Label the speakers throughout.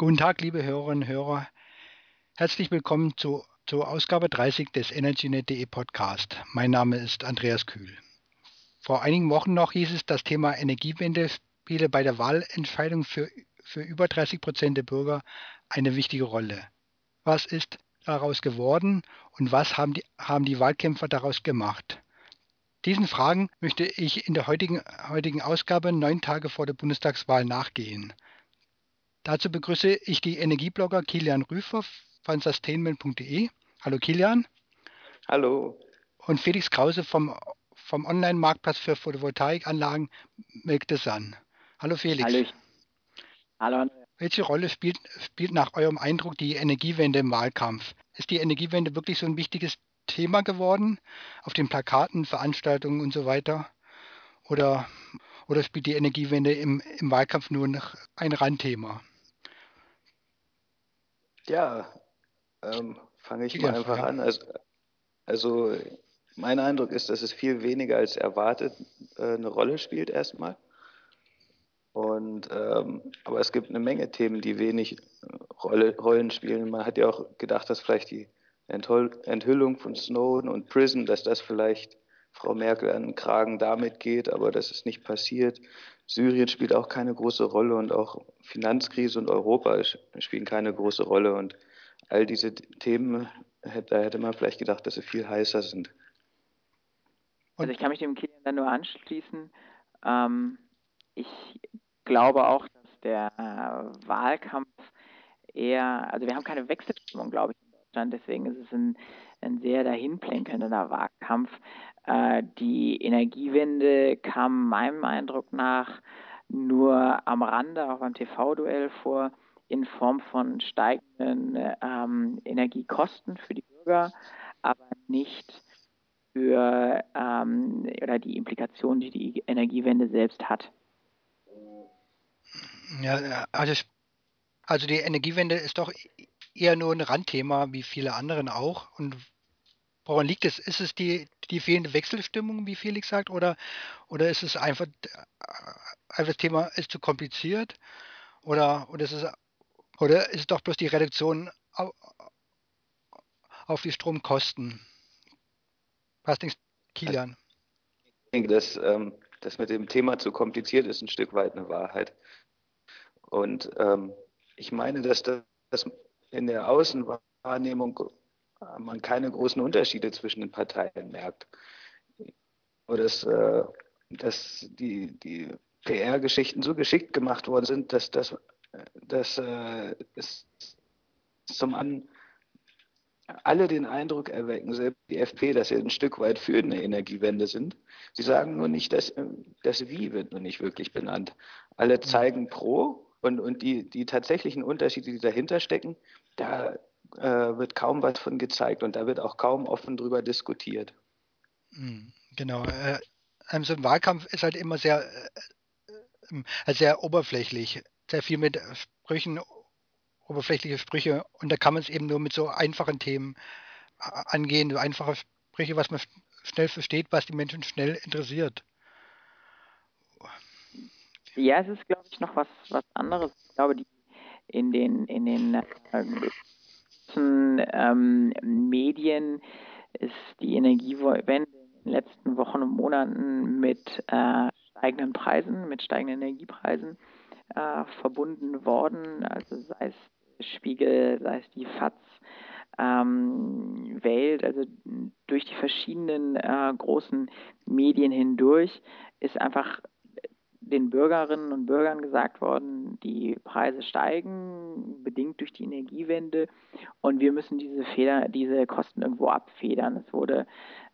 Speaker 1: Guten Tag, liebe Hörerinnen und Hörer. Herzlich willkommen zu, zur Ausgabe 30 des EnergyNet.de Podcast. Mein Name ist Andreas Kühl. Vor einigen Wochen noch hieß es, das Thema Energiewende spiele bei der Wahlentscheidung für, für über 30 Prozent der Bürger eine wichtige Rolle. Was ist daraus geworden und was haben die, haben die Wahlkämpfer daraus gemacht? Diesen Fragen möchte ich in der heutigen, heutigen Ausgabe neun Tage vor der Bundestagswahl nachgehen. Dazu begrüße ich die Energieblogger Kilian Rüfer von sustainment.de. Hallo Kilian.
Speaker 2: Hallo.
Speaker 1: Und Felix Krause vom, vom Online-Marktplatz für Photovoltaikanlagen Milk the Sun. Hallo Felix.
Speaker 3: Hallo. Hallo.
Speaker 1: Welche Rolle spielt, spielt nach eurem Eindruck die Energiewende im Wahlkampf? Ist die Energiewende wirklich so ein wichtiges Thema geworden auf den Plakaten, Veranstaltungen und so weiter? Oder, oder spielt die Energiewende im, im Wahlkampf nur noch ein Randthema?
Speaker 2: Ja, ähm, fange ich mal einfach an. Also, also mein Eindruck ist, dass es viel weniger als erwartet äh, eine Rolle spielt erstmal. Und ähm, aber es gibt eine Menge Themen, die wenig äh, Rolle, Rollen spielen. Man hat ja auch gedacht, dass vielleicht die Enthüllung von Snowden und Prison, dass das vielleicht Frau Merkel an den Kragen damit geht, aber das ist nicht passiert. Syrien spielt auch keine große Rolle und auch Finanzkrise und Europa spielen keine große Rolle. Und all diese Themen, da hätte man vielleicht gedacht, dass sie viel heißer sind.
Speaker 3: Also ich kann mich dem Kilian dann nur anschließen. Ähm, ich glaube auch, dass der äh, Wahlkampf eher, also wir haben keine Wechselstimmung, glaube ich, Deutschland, deswegen ist es ein, ein sehr dahinplänkelnder Wahlkampf. Äh, die Energiewende kam meinem Eindruck nach nur am Rande, auch beim TV-Duell vor, in Form von steigenden ähm, Energiekosten für die Bürger, aber nicht für ähm, oder die Implikationen, die die Energiewende selbst hat.
Speaker 1: Ja, also, also die Energiewende ist doch eher nur ein Randthema, wie viele anderen auch. Und Woran liegt es? Ist es die, die fehlende Wechselstimmung, wie Felix sagt, oder, oder ist es einfach, einfach das Thema ist zu kompliziert? Oder, oder, ist es, oder ist es doch bloß die Reduktion auf, die Stromkosten? Was denkst Kilian?
Speaker 2: Ich denke, dass ähm, das mit dem Thema zu kompliziert ist, ein Stück weit eine Wahrheit. Und ähm, ich meine, dass das in der Außenwahrnehmung man keine großen Unterschiede zwischen den Parteien merkt. Oder dass, äh, dass die, die PR-Geschichten so geschickt gemacht worden sind, dass, dass, dass äh, es zum einen alle den Eindruck erwecken, selbst die FP, dass sie ein Stück weit für eine Energiewende sind. Sie sagen nur nicht, dass das Wie wird nur nicht wirklich benannt. Alle zeigen pro und, und die, die tatsächlichen Unterschiede, die dahinter stecken, da äh, wird kaum was von gezeigt und da wird auch kaum offen drüber diskutiert.
Speaker 1: Hm, genau. Äh, so ein Wahlkampf ist halt immer sehr, äh, äh, sehr oberflächlich, sehr viel mit Sprüchen, oberflächliche Sprüche und da kann man es eben nur mit so einfachen Themen äh, angehen, so einfache Sprüche, was man schnell versteht, was die Menschen schnell interessiert.
Speaker 3: Ja, es ist, glaube ich, noch was, was anderes. Ich glaube, die in den, in den äh, großen ähm, Medien ist die Energiewende in den letzten Wochen und Monaten mit äh, steigenden Preisen, mit steigenden Energiepreisen äh, verbunden worden. Also sei es Spiegel, sei es die FAZ, ähm, Welt, also durch die verschiedenen äh, großen Medien hindurch ist einfach den Bürgerinnen und Bürgern gesagt worden, die Preise steigen, bedingt durch die Energiewende und wir müssen diese Feder, diese Kosten irgendwo abfedern. Es wurde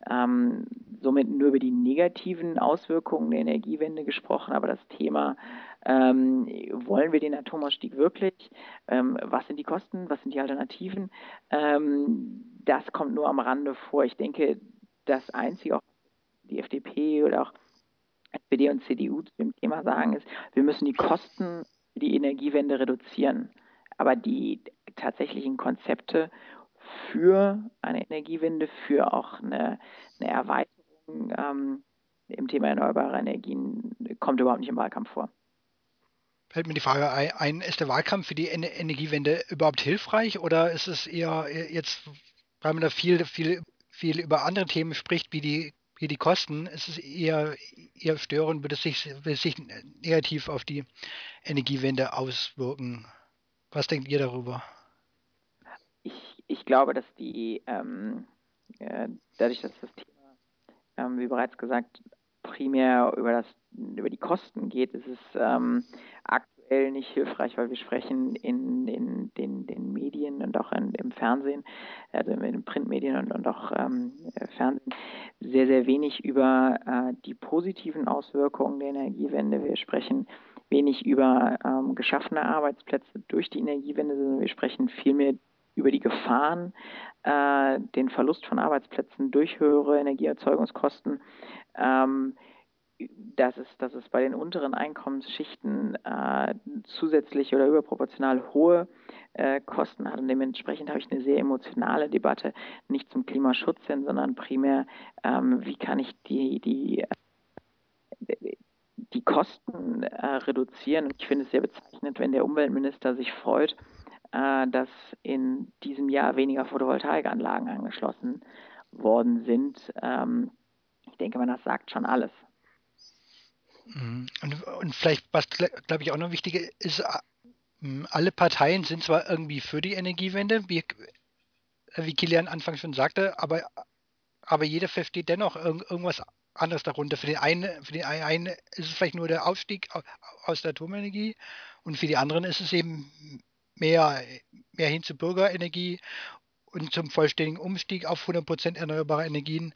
Speaker 3: ähm, somit nur über die negativen Auswirkungen der Energiewende gesprochen, aber das Thema, ähm, wollen wir den Atomausstieg wirklich? Ähm, was sind die Kosten? Was sind die Alternativen? Ähm, das kommt nur am Rande vor. Ich denke, das Einzige, auch die FDP oder auch SPD und CDU zu dem Thema sagen, ist, wir müssen die Kosten für die Energiewende reduzieren. Aber die tatsächlichen Konzepte für eine Energiewende, für auch eine, eine Erweiterung ähm, im Thema erneuerbare Energien kommt überhaupt nicht im Wahlkampf vor.
Speaker 1: fällt mir die Frage ein, ist der Wahlkampf für die Energiewende überhaupt hilfreich oder ist es eher jetzt, weil man da viel, viel, viel über andere Themen spricht, wie die, wie die Kosten, ist es eher, eher störend, würde es sich, es sich negativ auf die Energiewende auswirken? Was denkt ihr darüber?
Speaker 3: Ich, ich glaube, dass die, ähm, äh, dadurch, dass das Thema, ähm, wie bereits gesagt, primär über, das, über die Kosten geht, ist es ähm, aktuell nicht hilfreich, weil wir sprechen in, in den, und auch in, im Fernsehen, also in den Printmedien und, und auch ähm, Fernsehen, sehr, sehr wenig über äh, die positiven Auswirkungen der Energiewende. Wir sprechen wenig über ähm, geschaffene Arbeitsplätze durch die Energiewende, sondern wir sprechen vielmehr über die Gefahren, äh, den Verlust von Arbeitsplätzen durch höhere Energieerzeugungskosten. Ähm, dass es, dass es bei den unteren Einkommensschichten äh, zusätzlich oder überproportional hohe äh, Kosten hat. Und dementsprechend habe ich eine sehr emotionale Debatte, nicht zum Klimaschutz hin, sondern primär, ähm, wie kann ich die, die, äh, die Kosten äh, reduzieren. Und ich finde es sehr bezeichnend, wenn der Umweltminister sich freut, äh, dass in diesem Jahr weniger Photovoltaikanlagen angeschlossen worden sind. Ähm, ich denke mal, das sagt schon alles.
Speaker 1: Mhm. Und, und vielleicht, was glaube ich auch noch wichtig ist, alle Parteien sind zwar irgendwie für die Energiewende, wie, wie Kilian anfangs schon sagte, aber, aber jeder versteht dennoch irgendwas anderes darunter. Für den einen, für den einen ist es vielleicht nur der Aufstieg aus der Atomenergie und für die anderen ist es eben mehr, mehr hin zu Bürgerenergie und zum vollständigen Umstieg auf 100% erneuerbare Energien.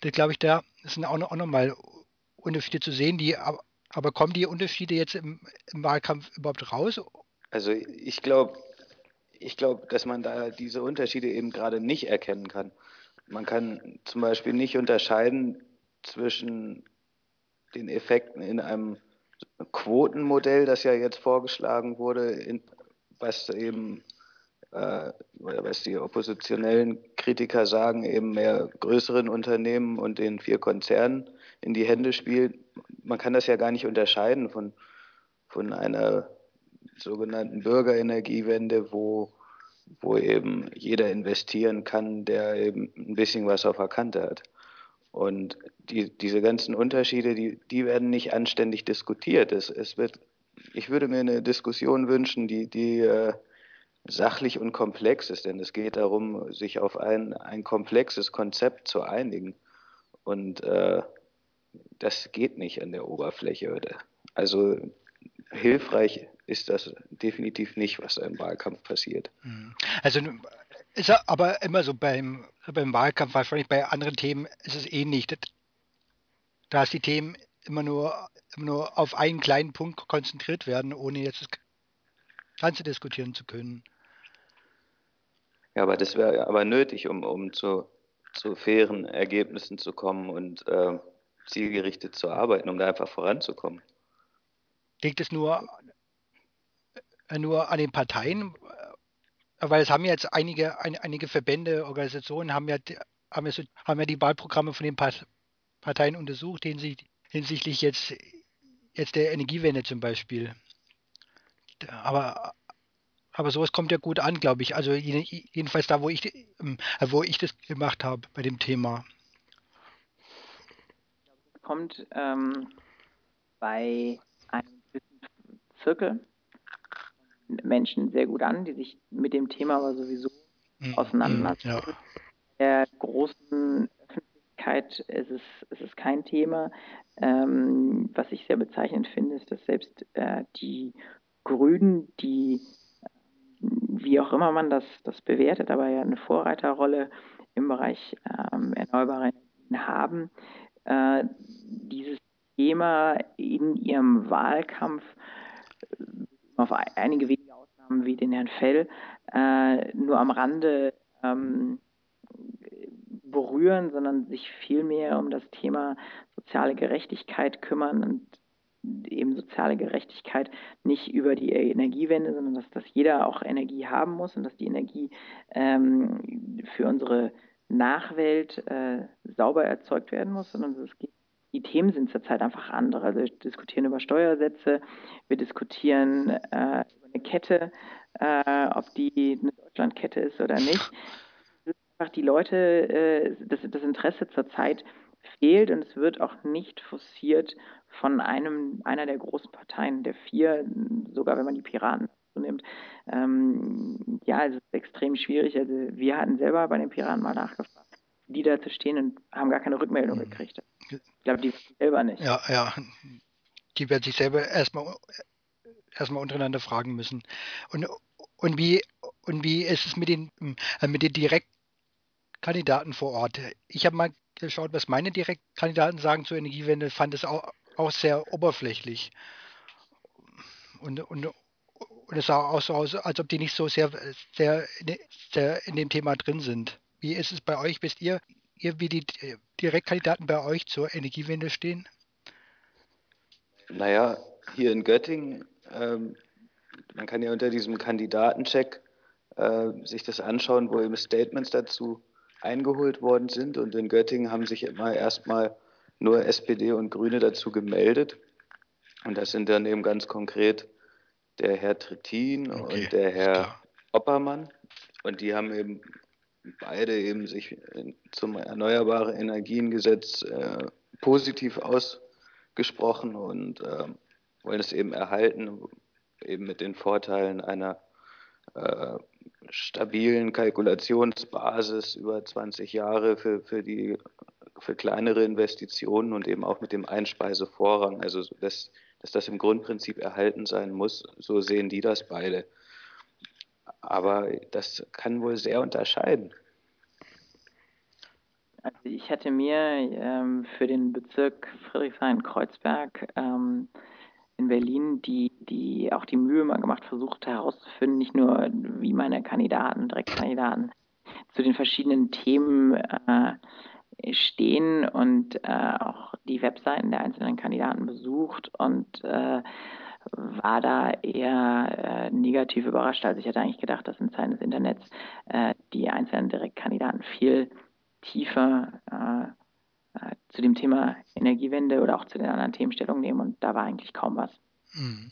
Speaker 1: Das glaube ich, da sind auch, noch, auch nochmal Unterschiede zu sehen. Die, aber kommen die Unterschiede jetzt im, im Wahlkampf überhaupt raus?
Speaker 2: Also ich glaube, ich glaube, dass man da diese Unterschiede eben gerade nicht erkennen kann. Man kann zum Beispiel nicht unterscheiden zwischen den Effekten in einem Quotenmodell, das ja jetzt vorgeschlagen wurde, in, was eben, äh, was die oppositionellen Kritiker sagen, eben mehr größeren Unternehmen und den vier Konzernen in die Hände spielt. Man kann das ja gar nicht unterscheiden von, von einer sogenannten Bürgerenergiewende, wo, wo eben jeder investieren kann, der eben ein bisschen was auf der Kante hat. Und die, diese ganzen Unterschiede, die, die werden nicht anständig diskutiert. Es, es wird ich würde mir eine Diskussion wünschen, die, die äh, sachlich und komplex ist, denn es geht darum, sich auf ein, ein komplexes Konzept zu einigen. Und äh, das geht nicht an der Oberfläche. Also hilfreich ist das definitiv nicht, was im Wahlkampf passiert.
Speaker 1: Mhm. Also ist aber immer so beim, beim Wahlkampf, wahrscheinlich bei anderen Themen ist es ähnlich. Da ist die Themen immer nur, immer nur auf einen kleinen Punkt konzentriert werden, ohne jetzt das Ganze diskutieren zu können.
Speaker 2: Ja, aber das wäre aber nötig, um, um zu, zu fairen Ergebnissen zu kommen und äh, zielgerichtet zu arbeiten, um da einfach voranzukommen.
Speaker 1: Liegt es nur, äh, nur an den Parteien? Weil es haben jetzt einige, ein, einige Verbände, Organisationen haben ja, haben, ja, haben ja die Wahlprogramme von den Parteien untersucht, hinsichtlich jetzt, jetzt der Energiewende zum Beispiel. Aber, aber sowas kommt ja gut an, glaube ich. Also jedenfalls da, wo ich, ähm, wo ich das gemacht habe bei dem Thema.
Speaker 3: Kommt ähm, bei einem Zirkel Menschen sehr gut an, die sich mit dem Thema aber sowieso mhm. auseinandersetzen. Ja. Der großen Öffentlichkeit ist es, ist es kein Thema. Ähm, was ich sehr bezeichnend finde, ist, dass selbst äh, die Grünen, die, wie auch immer man das, das bewertet, aber ja eine Vorreiterrolle im Bereich ähm, erneuerbare Energien haben, äh, dieses Thema in ihrem Wahlkampf auf einige wenige Ausnahmen wie den Herrn Fell äh, nur am Rande ähm, berühren, sondern sich vielmehr um das Thema soziale Gerechtigkeit kümmern und eben soziale Gerechtigkeit nicht über die Energiewende, sondern dass, dass jeder auch Energie haben muss und dass die Energie ähm, für unsere Nachwelt äh, sauber erzeugt werden muss, sondern es geht die Themen sind zurzeit einfach andere. Also wir diskutieren über Steuersätze, wir diskutieren äh, über eine Kette, äh, ob die eine Deutschlandkette ist oder nicht. Einfach die Leute, äh, das, das Interesse zurzeit fehlt und es wird auch nicht forciert von einem einer der großen Parteien der vier, sogar wenn man die Piraten nimmt. Ähm, ja, es ist extrem schwierig. Also wir hatten selber bei den Piraten mal nachgefragt, die da zu stehen und haben gar keine Rückmeldung mhm. gekriegt. Ich glaube, die selber nicht.
Speaker 1: Ja, ja. Die werden sich selber erstmal erstmal untereinander fragen müssen. Und, und wie und wie ist es mit den mit den Direktkandidaten vor Ort? Ich habe mal geschaut, was meine Direktkandidaten sagen zur Energiewende, fand es auch, auch sehr oberflächlich. Und, und, und es sah auch so aus, als ob die nicht so sehr, sehr, sehr in dem Thema drin sind. Wie ist es bei euch? Wisst ihr, ihr wie die Direktkandidaten bei euch zur Energiewende stehen?
Speaker 2: Naja, hier in Göttingen, ähm, man kann ja unter diesem Kandidatencheck äh, sich das anschauen, wo eben Statements dazu eingeholt worden sind. Und in Göttingen haben sich immer erstmal nur SPD und Grüne dazu gemeldet. Und das sind dann eben ganz konkret der Herr Trittin okay, und der Herr Oppermann. Und die haben eben beide eben sich zum Erneuerbare Energiengesetz äh, positiv ausgesprochen und äh, wollen es eben erhalten, eben mit den Vorteilen einer äh, stabilen Kalkulationsbasis über 20 Jahre für, für die für kleinere Investitionen und eben auch mit dem Einspeisevorrang, also dass, dass das im Grundprinzip erhalten sein muss, so sehen die das beide. Aber das kann wohl sehr unterscheiden.
Speaker 3: Also ich hatte mir ähm, für den Bezirk Friedrichshain-Kreuzberg ähm, in Berlin die, die auch die Mühe mal gemacht, versucht herauszufinden, nicht nur wie meine Kandidaten, Direktkandidaten zu den verschiedenen Themen äh, stehen und äh, auch die Webseiten der einzelnen Kandidaten besucht und äh, war da eher äh, negativ überrascht. Also ich hätte eigentlich gedacht, dass in Zeiten des Internets äh, die einzelnen Direktkandidaten viel tiefer äh, äh, zu dem Thema Energiewende oder auch zu den anderen Themen Stellung nehmen und da war eigentlich kaum was. Mhm.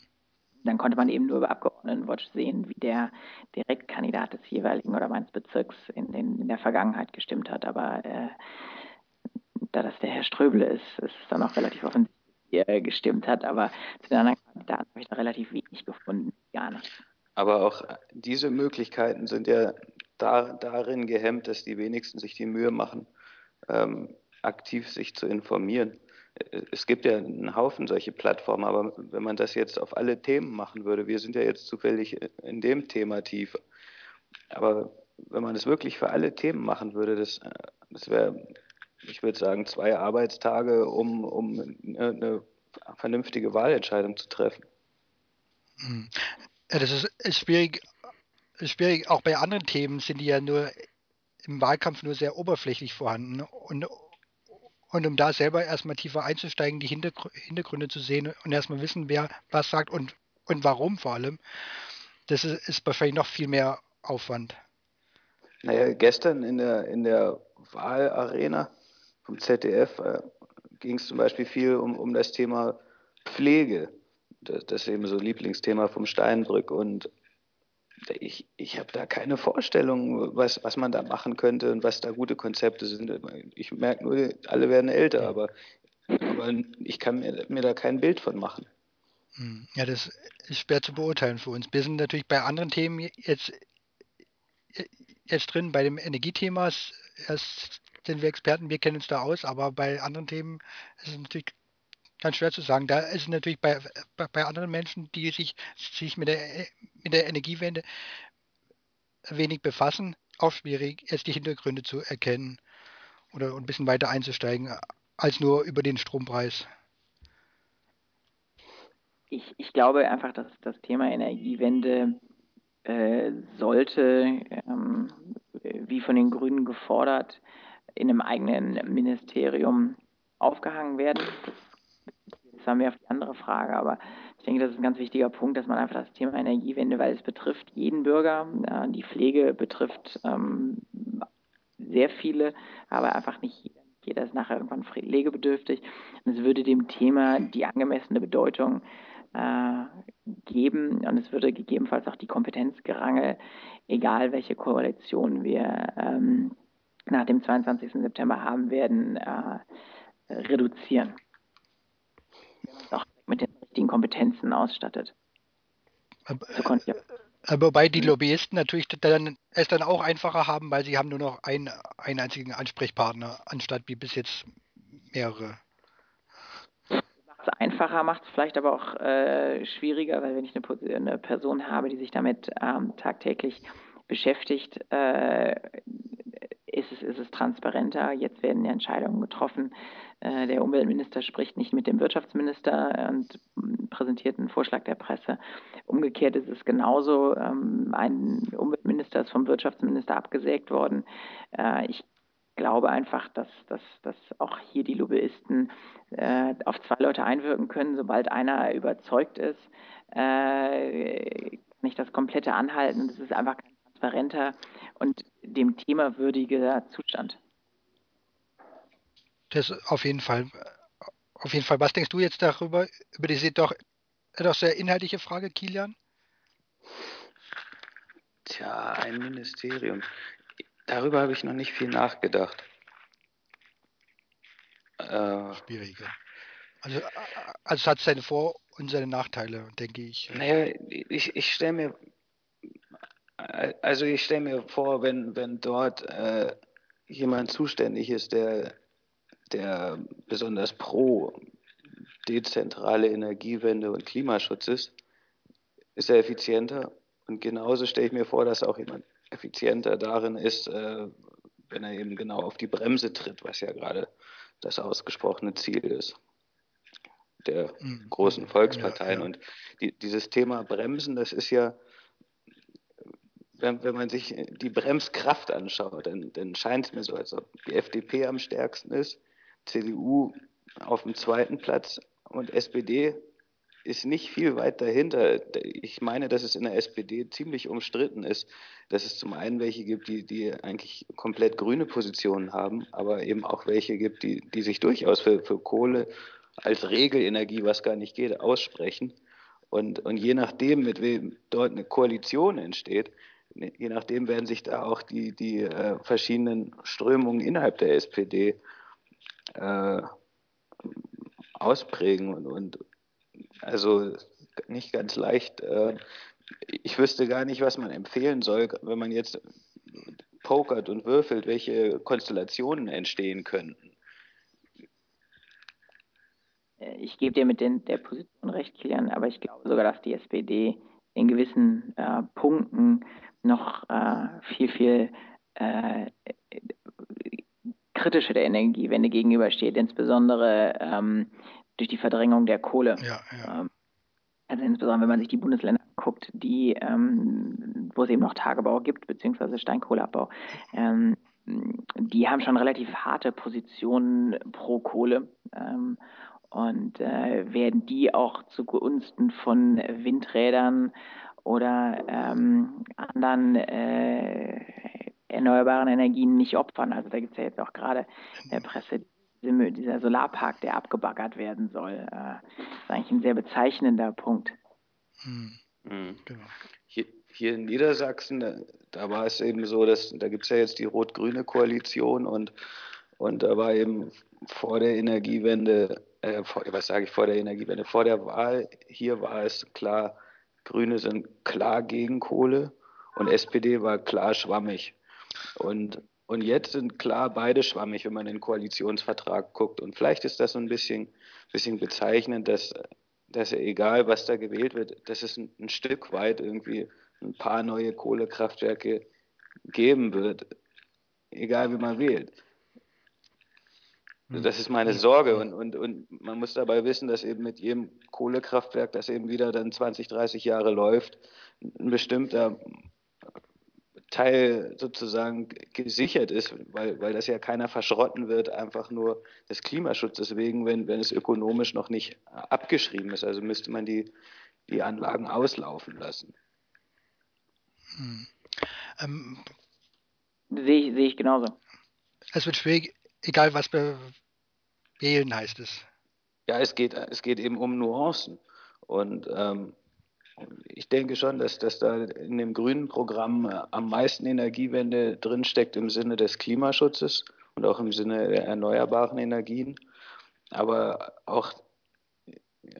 Speaker 3: Dann konnte man eben nur über Abgeordnetenwatch sehen, wie der Direktkandidat des jeweiligen oder meines Bezirks in, den, in der Vergangenheit gestimmt hat. Aber da das der Herr Ströbele ist, ist es dann auch relativ offensichtlich, wie er gestimmt hat. Aber zu den anderen Kandidaten habe ich da relativ wenig gefunden, gar nicht.
Speaker 2: Aber auch diese Möglichkeiten sind ja da, darin gehemmt, dass die wenigsten sich die Mühe machen, ähm, aktiv sich zu informieren. Es gibt ja einen Haufen solche Plattformen, aber wenn man das jetzt auf alle Themen machen würde, wir sind ja jetzt zufällig in dem Thema tief, aber wenn man es wirklich für alle Themen machen würde, das, das wäre, ich würde sagen, zwei Arbeitstage, um, um eine vernünftige Wahlentscheidung zu treffen.
Speaker 1: Hm. Ja, das ist, schwierig, schwierig. Auch bei anderen Themen sind die ja nur im Wahlkampf nur sehr oberflächlich vorhanden. Und, und um da selber erstmal tiefer einzusteigen, die Hintergründe zu sehen und erstmal wissen, wer was sagt und, und warum vor allem, das ist, ist wahrscheinlich noch viel mehr Aufwand.
Speaker 2: Naja, gestern in der, in der Wahlarena vom ZDF äh, ging es zum Beispiel viel um, um das Thema Pflege. Das, das ist eben so Lieblingsthema vom Steinbrück. Und ich, ich habe da keine Vorstellung, was, was man da machen könnte und was da gute Konzepte sind. Ich merke nur, alle werden älter, aber, aber ich kann mir, mir da kein Bild von machen.
Speaker 1: Hm, ja, das ist schwer zu beurteilen für uns. Wir sind natürlich bei anderen Themen jetzt, jetzt drin, bei dem Energiethema erst sind wir Experten, wir kennen uns da aus, aber bei anderen Themen ist es natürlich ganz schwer zu sagen. Da ist es natürlich bei, bei, bei anderen Menschen, die sich, sich mit, der, mit der Energiewende wenig befassen, auch schwierig, erst die Hintergründe zu erkennen oder ein bisschen weiter einzusteigen, als nur über den Strompreis.
Speaker 3: Ich, ich glaube einfach, dass das Thema Energiewende äh, sollte, ähm, wie von den Grünen gefordert, in einem eigenen Ministerium aufgehangen werden. Das war mehr auf die andere Frage, aber ich denke, das ist ein ganz wichtiger Punkt, dass man einfach das Thema Energiewende, weil es betrifft jeden Bürger, die Pflege betrifft ähm, sehr viele, aber einfach nicht jeder jeder ist nachher irgendwann pflegebedürftig. Und es würde dem Thema die angemessene Bedeutung äh, geben und es würde gegebenenfalls auch die Kompetenzgerangel, egal welche Koalition wir ähm, nach dem 22. September haben werden, äh, reduzieren. Auch mit den richtigen Kompetenzen ausstattet.
Speaker 1: Aber, äh, wobei die Lobbyisten natürlich dann, es dann auch einfacher haben, weil sie haben nur noch einen, einen einzigen Ansprechpartner, anstatt wie bis jetzt mehrere.
Speaker 3: Macht es einfacher, macht es vielleicht aber auch äh, schwieriger, weil wenn ich eine, eine, Person habe, die sich damit ähm, tagtäglich beschäftigt, äh, es, ist es transparenter. Jetzt werden ja Entscheidungen getroffen. Äh, der Umweltminister spricht nicht mit dem Wirtschaftsminister und präsentiert einen Vorschlag der Presse. Umgekehrt ist es genauso. Ähm, ein Umweltminister ist vom Wirtschaftsminister abgesägt worden. Äh, ich glaube einfach, dass, dass, dass auch hier die Lobbyisten äh, auf zwei Leute einwirken können. Sobald einer überzeugt ist, äh, kann ich das komplette anhalten. Das ist einfach kein transparenter und dem Thema würdiger Zustand.
Speaker 1: Das auf jeden Fall. Auf jeden Fall. Was denkst du jetzt darüber, über diese doch, doch sehr inhaltliche Frage, Kilian?
Speaker 2: Tja, ein Ministerium. Darüber habe ich noch nicht viel nachgedacht.
Speaker 1: Äh, Schwierige. Also, also es hat seine Vor- und seine Nachteile, denke ich.
Speaker 2: Naja, ich, ich stelle mir also ich stelle mir vor, wenn, wenn dort äh, jemand zuständig ist, der, der besonders pro dezentrale Energiewende und Klimaschutz ist, ist er effizienter. Und genauso stelle ich mir vor, dass auch jemand effizienter darin ist, äh, wenn er eben genau auf die Bremse tritt, was ja gerade das ausgesprochene Ziel ist der mhm. großen Volksparteien. Ja, ja. Und die, dieses Thema Bremsen, das ist ja wenn, wenn man sich die Bremskraft anschaut, dann, dann scheint es mir so, als ob die FDP am stärksten ist, CDU auf dem zweiten Platz und SPD ist nicht viel weit dahinter. Ich meine, dass es in der SPD ziemlich umstritten ist, dass es zum einen welche gibt, die, die eigentlich komplett grüne Positionen haben, aber eben auch welche gibt, die, die sich durchaus für, für Kohle als Regelenergie, was gar nicht geht, aussprechen. Und, und je nachdem, mit wem dort eine Koalition entsteht, je nachdem werden sich da auch die, die äh, verschiedenen Strömungen innerhalb der SPD äh, ausprägen und, und, also nicht ganz leicht. Äh, ich wüsste gar nicht, was man empfehlen soll, wenn man jetzt pokert und würfelt, welche Konstellationen entstehen könnten.
Speaker 3: Ich gebe dir mit den, der Position recht, Kilian, aber ich glaube sogar, dass die SPD in gewissen äh, Punkten noch äh, viel, viel äh, kritischer der Energiewende gegenübersteht, insbesondere ähm, durch die Verdrängung der Kohle. Ja, ja. Ähm, also insbesondere wenn man sich die Bundesländer anguckt, die, ähm, wo es eben noch Tagebau gibt, beziehungsweise Steinkohleabbau, ähm, die haben schon relativ harte Positionen pro Kohle. Ähm, und äh, werden die auch zugunsten von Windrädern oder ähm, anderen äh, erneuerbaren Energien nicht opfern. Also da gibt es ja jetzt auch gerade in der Presse dieser Solarpark, der abgebaggert werden soll. Äh, das ist eigentlich ein sehr bezeichnender Punkt.
Speaker 2: Hm. Mhm. Genau. Hier, hier, in Niedersachsen, da, da, war es eben so, dass da gibt es ja jetzt die rot-grüne Koalition und, und da war eben vor der Energiewende, äh, vor, was sage ich vor der Energiewende, vor der Wahl, hier war es klar, Grüne sind klar gegen Kohle und SPD war klar schwammig. Und, und jetzt sind klar beide schwammig, wenn man in den Koalitionsvertrag guckt. Und vielleicht ist das so ein bisschen, bisschen bezeichnend, dass, dass egal, was da gewählt wird, dass es ein, ein Stück weit irgendwie ein paar neue Kohlekraftwerke geben wird, egal wie man wählt. Hm. Das ist meine Sorge und, und, und man muss dabei wissen, dass eben mit jedem Kohlekraftwerk, das eben wieder dann 20, 30 Jahre läuft, ein bestimmter Teil sozusagen gesichert ist, weil, weil das ja keiner verschrotten wird, einfach nur des Klimaschutzes wegen, wenn, wenn es ökonomisch noch nicht abgeschrieben ist. Also müsste man die, die Anlagen auslaufen lassen.
Speaker 3: Hm. Ähm, sehe ich, sehe ich genauso.
Speaker 1: Es wird schwierig, egal was wir wählen, heißt es.
Speaker 2: Ja, es geht, es geht eben um Nuancen. Und ähm, ich denke schon, dass, dass da in dem grünen Programm äh, am meisten Energiewende drinsteckt im Sinne des Klimaschutzes und auch im Sinne der erneuerbaren Energien. Aber auch,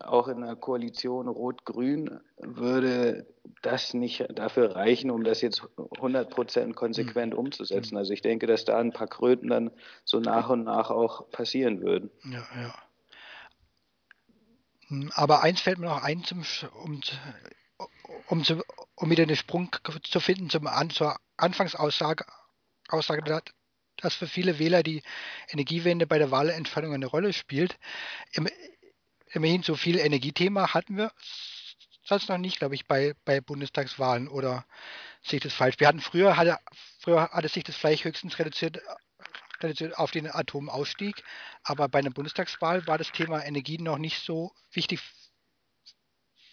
Speaker 2: auch in einer Koalition Rot-Grün würde das nicht dafür reichen, um das jetzt 100 Prozent konsequent mhm. umzusetzen. Also ich denke, dass da ein paar Kröten dann so nach und nach auch passieren würden.
Speaker 1: Ja, ja. Aber eins fällt mir noch ein, zum, um, um, um wieder einen Sprung zu finden zum, an, zur Anfangsaussage, Aussage, dass für viele Wähler die Energiewende bei der Wahlentscheidung eine Rolle spielt. Im, immerhin so viel Energiethema hatten wir sonst noch nicht, glaube ich, bei, bei Bundestagswahlen oder sehe ich das falsch? Wir hatten früher, hatte, früher hatte sich das vielleicht höchstens reduziert auf den Atomausstieg. Aber bei einer Bundestagswahl war das Thema Energie noch nicht so wichtig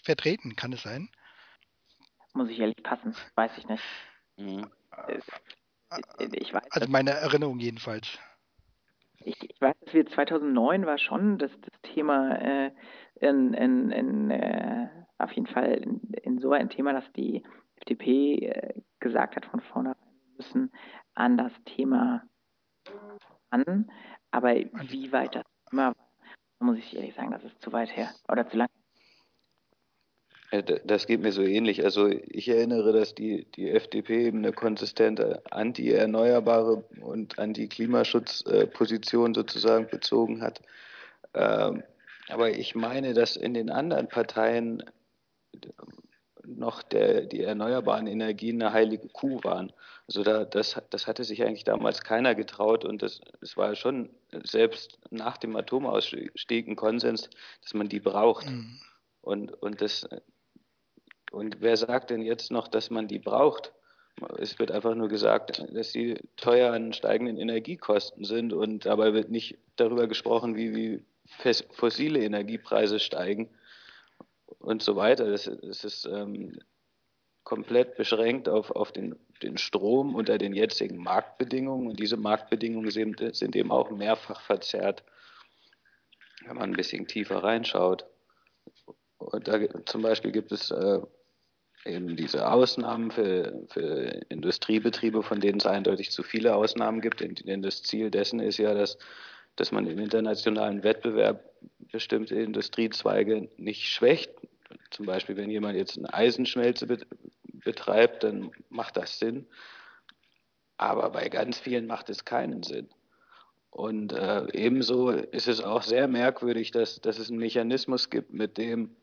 Speaker 1: vertreten. Kann es sein?
Speaker 3: Muss ich ehrlich passen, weiß ich nicht. Mhm.
Speaker 1: Ich weiß, also meine Erinnerung jedenfalls.
Speaker 3: Ich, ich, weiß, dass wir 2009 war schon das, das Thema äh, in, in, in, äh, auf jeden Fall in, insoweit ein Thema, dass die FDP äh, gesagt hat von vornherein, wir müssen an das Thema an, aber wie weit das immer war, muss ich ehrlich sagen, das ist zu weit her oder zu lang.
Speaker 2: Das geht mir so ähnlich. Also ich erinnere, dass die, die FDP eben eine konsistente anti-erneuerbare und anti-Klimaschutzposition sozusagen bezogen hat. Ähm, aber ich meine, dass in den anderen Parteien noch der, die erneuerbaren Energien eine heilige Kuh waren. Also da, das, das hatte sich eigentlich damals keiner getraut und das, das war schon selbst nach dem Atomausstieg ein Konsens, dass man die braucht. Mhm. Und, und, das, und wer sagt denn jetzt noch, dass man die braucht? Es wird einfach nur gesagt, dass sie teuer an steigenden Energiekosten sind und dabei wird nicht darüber gesprochen, wie, wie fossile Energiepreise steigen und so weiter. Das, das ist ähm, komplett beschränkt auf, auf den, den Strom unter den jetzigen Marktbedingungen und diese Marktbedingungen sind, sind eben auch mehrfach verzerrt, wenn man ein bisschen tiefer reinschaut. Und da zum Beispiel gibt es äh, eben diese Ausnahmen für, für Industriebetriebe, von denen es eindeutig zu viele Ausnahmen gibt. Denn das Ziel dessen ist ja, dass, dass man im internationalen Wettbewerb bestimmte Industriezweige nicht schwächt, zum Beispiel, wenn jemand jetzt eine Eisenschmelze betreibt, dann macht das Sinn. Aber bei ganz vielen macht es keinen Sinn. Und äh, ebenso ist es auch sehr merkwürdig, dass, dass es einen Mechanismus gibt, mit dem,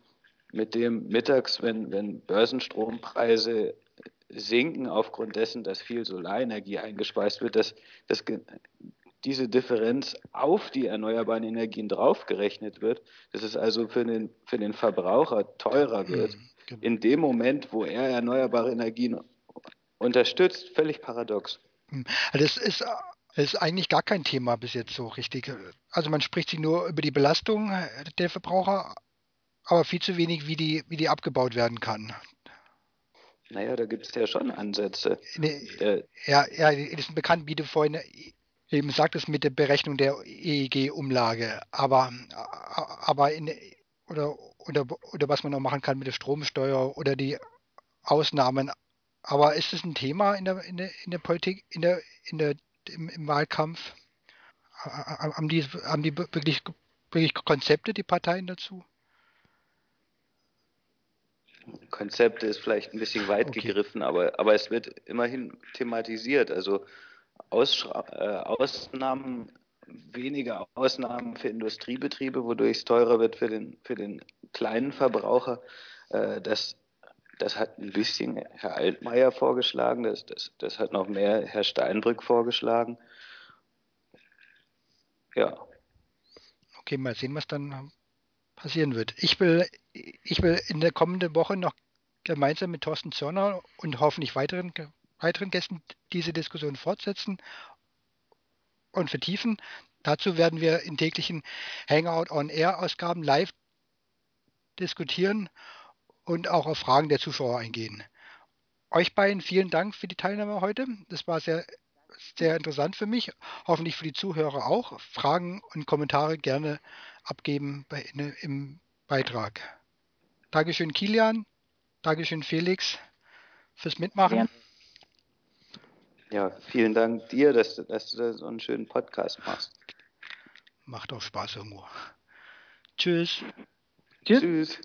Speaker 2: mit dem mittags, wenn, wenn Börsenstrompreise sinken aufgrund dessen, dass viel Solarenergie eingespeist wird, dass, dass diese Differenz auf die erneuerbaren Energien draufgerechnet wird, dass es also für den, für den Verbraucher teurer wird, mhm, genau. in dem Moment, wo er erneuerbare Energien unterstützt, völlig paradox.
Speaker 1: Mhm. Also das ist, ist eigentlich gar kein Thema bis jetzt so richtig. Also man spricht sich nur über die Belastung der Verbraucher, aber viel zu wenig, wie die, wie die abgebaut werden kann.
Speaker 2: Naja, da gibt es ja schon Ansätze.
Speaker 1: Ne, äh, ja, ja, die sind bekannt, wie du vorhin eben sagt es mit der Berechnung der EEG-Umlage, aber, aber in, oder, oder, oder was man noch machen kann mit der Stromsteuer oder die Ausnahmen. Aber ist es ein Thema in der, in der, in der Politik, in der, in der, im, im Wahlkampf? Haben die, haben die wirklich, wirklich Konzepte, die Parteien dazu?
Speaker 2: Konzepte ist vielleicht ein bisschen weit okay. gegriffen, aber, aber es wird immerhin thematisiert. Also Aus, äh, Ausnahmen, weniger Ausnahmen für Industriebetriebe, wodurch es teurer wird für den, für den kleinen Verbraucher. Äh, das, das hat ein bisschen Herr Altmaier vorgeschlagen, das, das, das hat noch mehr Herr Steinbrück vorgeschlagen. Ja.
Speaker 1: Okay, mal sehen, was dann passieren wird. Ich will, ich will in der kommenden Woche noch gemeinsam mit Thorsten Zörner und hoffentlich weiteren weiteren Gästen diese Diskussion fortsetzen und vertiefen. Dazu werden wir in täglichen Hangout on Air Ausgaben live diskutieren und auch auf Fragen der Zuschauer eingehen. Euch beiden vielen Dank für die Teilnahme heute. Das war sehr, sehr interessant für mich, hoffentlich für die Zuhörer auch. Fragen und Kommentare gerne abgeben bei, in, im Beitrag. Dankeschön, Kilian. Dankeschön, Felix, fürs Mitmachen.
Speaker 2: Ja, vielen Dank dir, dass, dass du da so einen schönen Podcast machst.
Speaker 1: Macht auch Spaß, Humor. Tschüss.
Speaker 3: Tschüss.
Speaker 2: Tschüss.